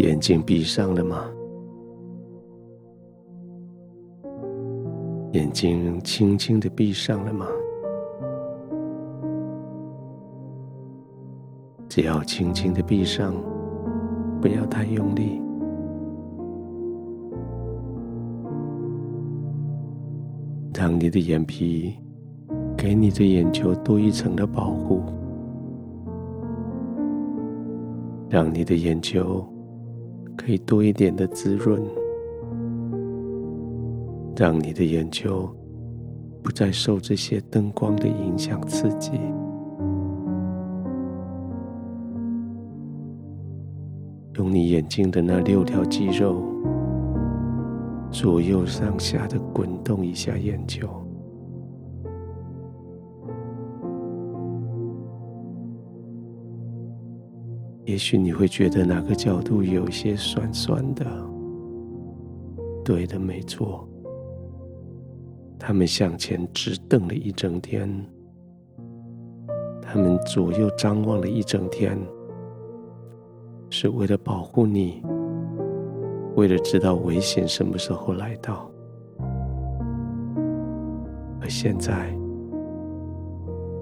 眼睛闭上了吗？眼睛轻轻的闭上了吗？只要轻轻的闭上，不要太用力。让你的眼皮给你的眼球多一层的保护，让你的眼球可以多一点的滋润。让你的眼球不再受这些灯光的影响刺激，用你眼睛的那六条肌肉左右上下的滚动一下眼球，也许你会觉得哪个角度有些酸酸的，对的，没错。他们向前直瞪了一整天，他们左右张望了一整天，是为了保护你，为了知道危险什么时候来到。而现在，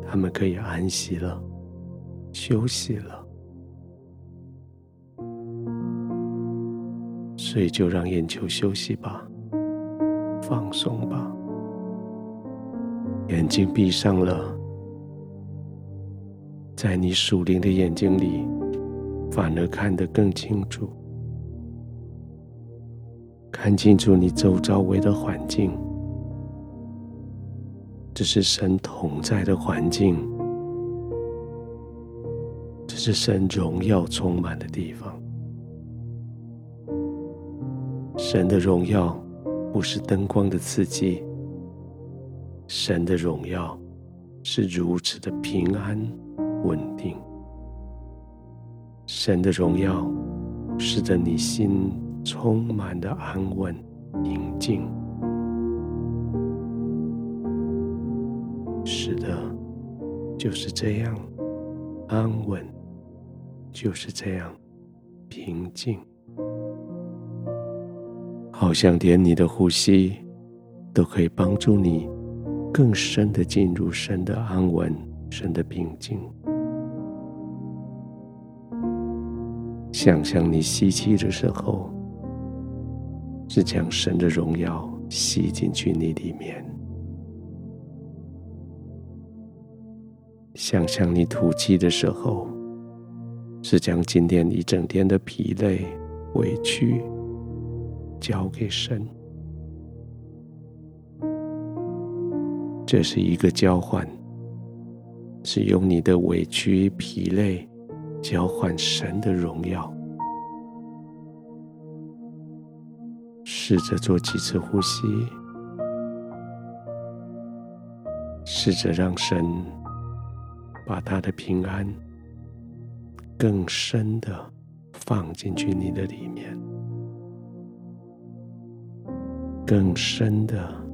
他们可以安息了，休息了，所以就让眼球休息吧，放松吧。眼睛闭上了，在你属灵的眼睛里，反而看得更清楚，看清楚你周遭围的环境，这是神同在的环境，这是神荣耀充满的地方。神的荣耀不是灯光的刺激。神的荣耀是如此的平安稳定，神的荣耀使得你心充满了安稳平静。是的，就是这样安稳，就是这样平静，好像连你的呼吸都可以帮助你。更深的进入神的安稳，神的平静。想象你吸气的时候，是将神的荣耀吸进去你里面；想象你吐气的时候，是将今天一整天的疲累、委屈交给神。这是一个交换，是用你的委屈、疲累交换神的荣耀。试着做几次呼吸，试着让神把他的平安更深的放进去你的里面，更深的。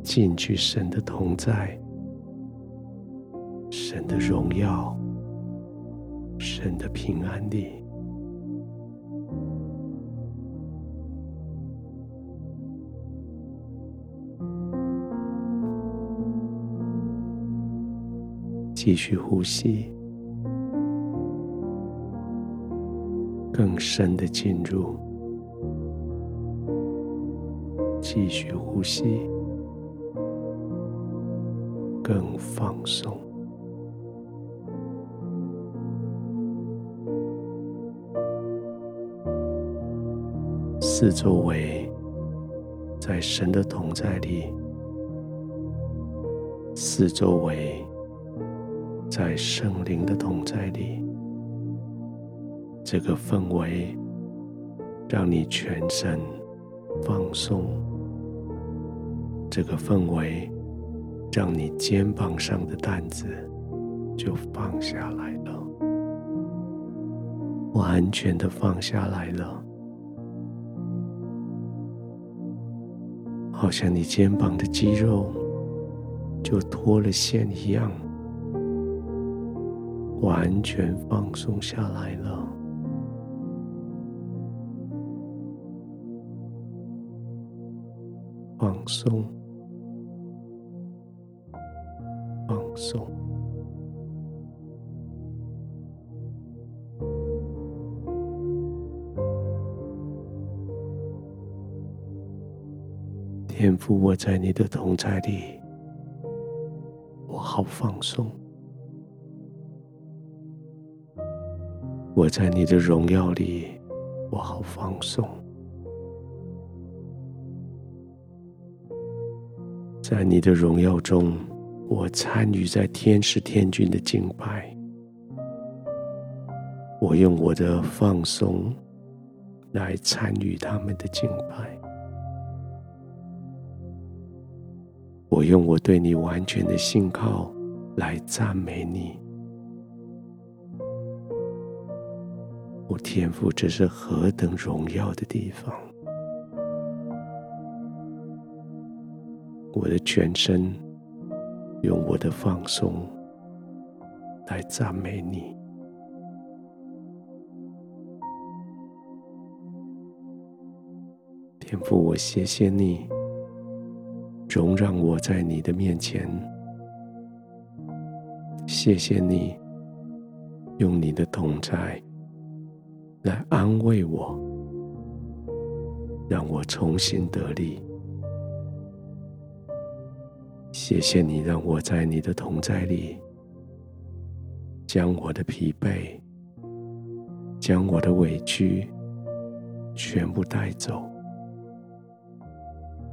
进去神的同在，神的荣耀，神的平安里，继续呼吸，更深的进入，继续呼吸。更放松，四周围在神的同在里，四周围在圣灵的同在里，这个氛围让你全身放松，这个氛围。让你肩膀上的担子就放下来了，完全的放下来了，好像你肩膀的肌肉就脱了线一样，完全放松下来了，放松，放松。天父，我在你的同在里，我好放松；我在你的荣耀里，我好放松；在你的荣耀中，我参与在天使天军的敬拜。我用我的放松来参与他们的敬拜。我用我对你完全的信靠来赞美你，我天赋，这是何等荣耀的地方！我的全身用我的放松来赞美你，天父，我谢谢你。容让我在你的面前，谢谢你用你的同在来安慰我，让我重新得力。谢谢你让我在你的同在里，将我的疲惫、将我的委屈全部带走。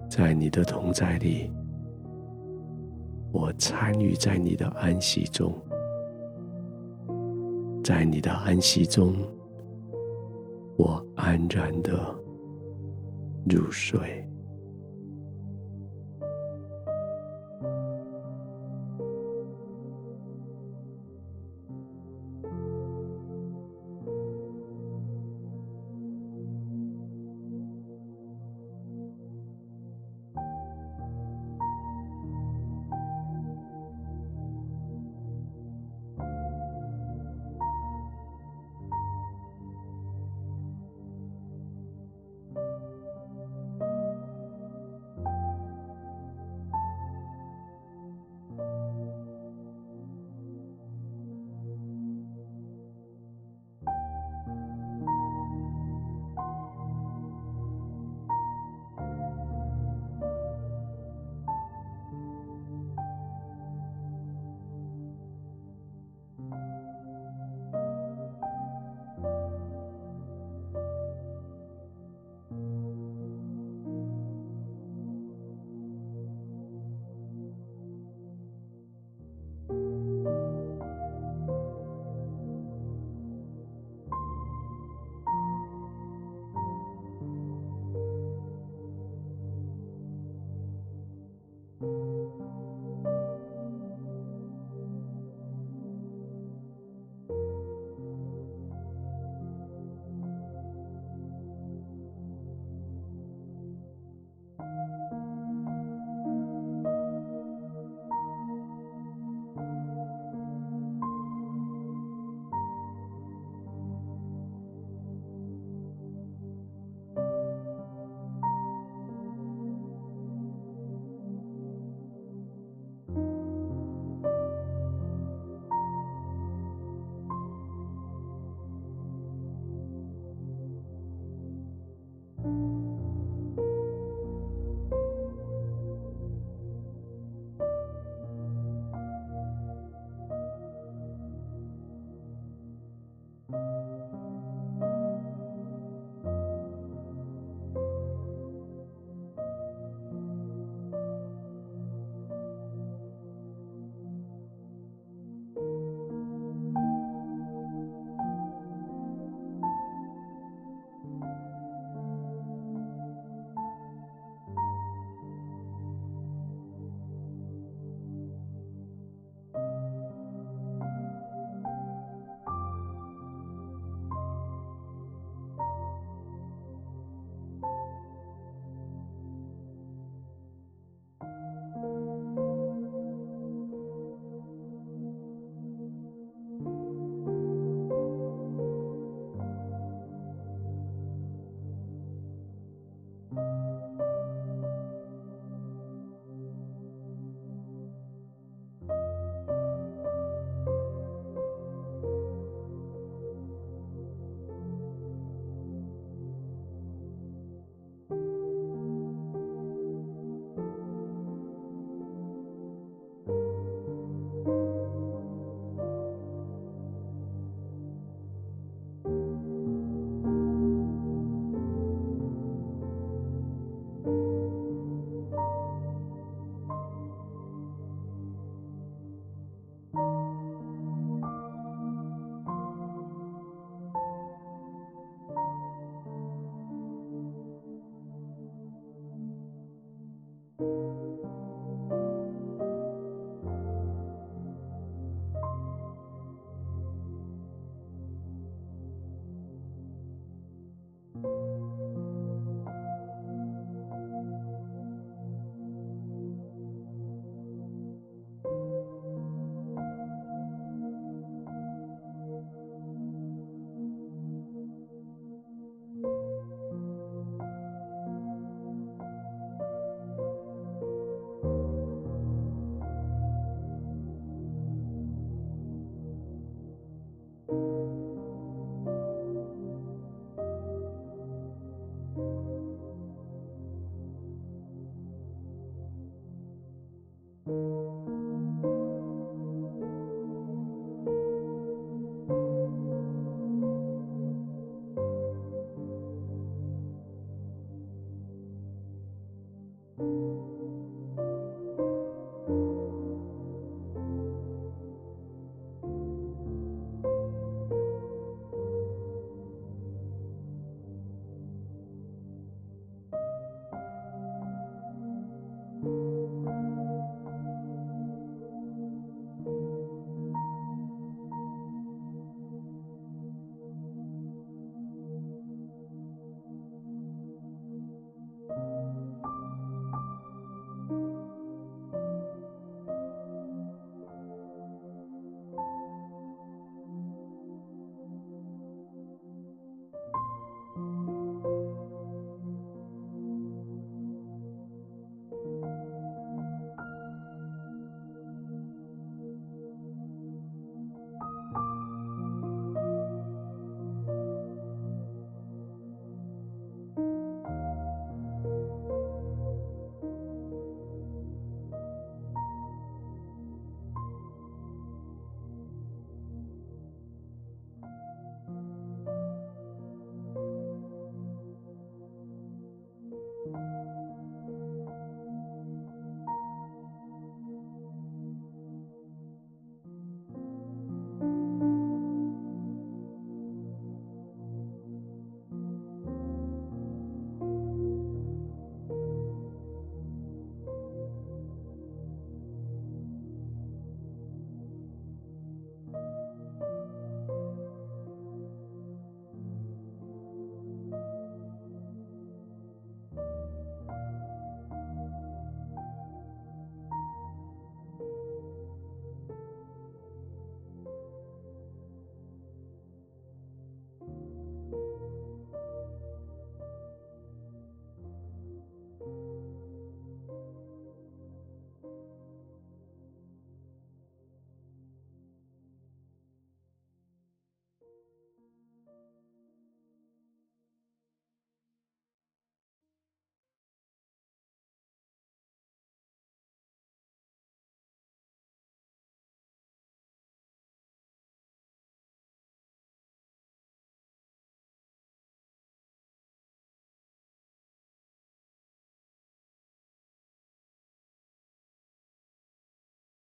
在你的同在里，我参与在你的安息中，在你的安息中，我安然的入睡。